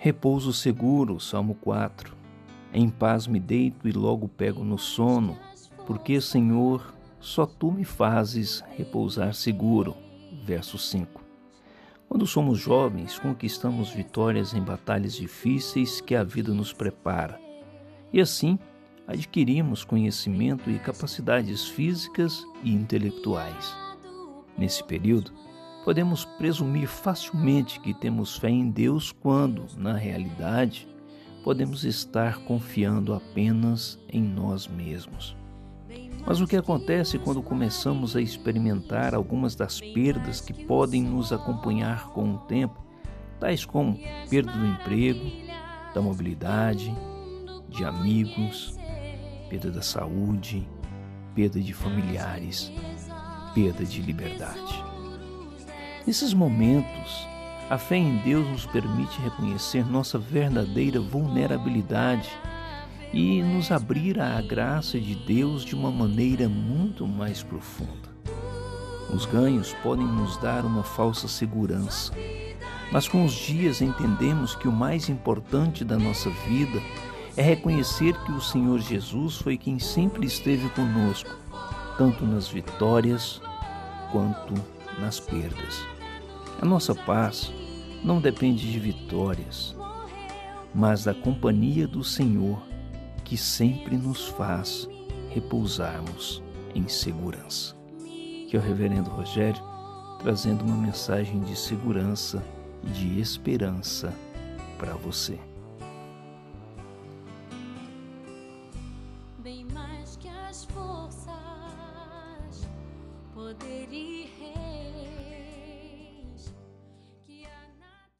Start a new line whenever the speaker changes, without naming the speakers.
Repouso seguro, Salmo 4. Em paz me deito e logo pego no sono, porque, Senhor, só tu me fazes repousar seguro. Verso 5. Quando somos jovens, conquistamos vitórias em batalhas difíceis que a vida nos prepara. E assim, adquirimos conhecimento e capacidades físicas e intelectuais. Nesse período, podemos presumir facilmente que temos fé em Deus quando, na realidade, podemos estar confiando apenas em nós mesmos. Mas o que acontece quando começamos a experimentar algumas das perdas que podem nos acompanhar com o tempo, tais como perda do emprego, da mobilidade, de amigos, perda da saúde, perda de familiares, perda de liberdade. Nesses momentos, a fé em Deus nos permite reconhecer nossa verdadeira vulnerabilidade e nos abrir à graça de Deus de uma maneira muito mais profunda. Os ganhos podem nos dar uma falsa segurança, mas com os dias entendemos que o mais importante da nossa vida é reconhecer que o Senhor Jesus foi quem sempre esteve conosco, tanto nas vitórias quanto nas perdas. A nossa paz não depende de vitórias, mas da companhia do Senhor, que sempre nos faz repousarmos em segurança. Que é o Reverendo Rogério trazendo uma mensagem de segurança e de esperança para você. Bem mais que as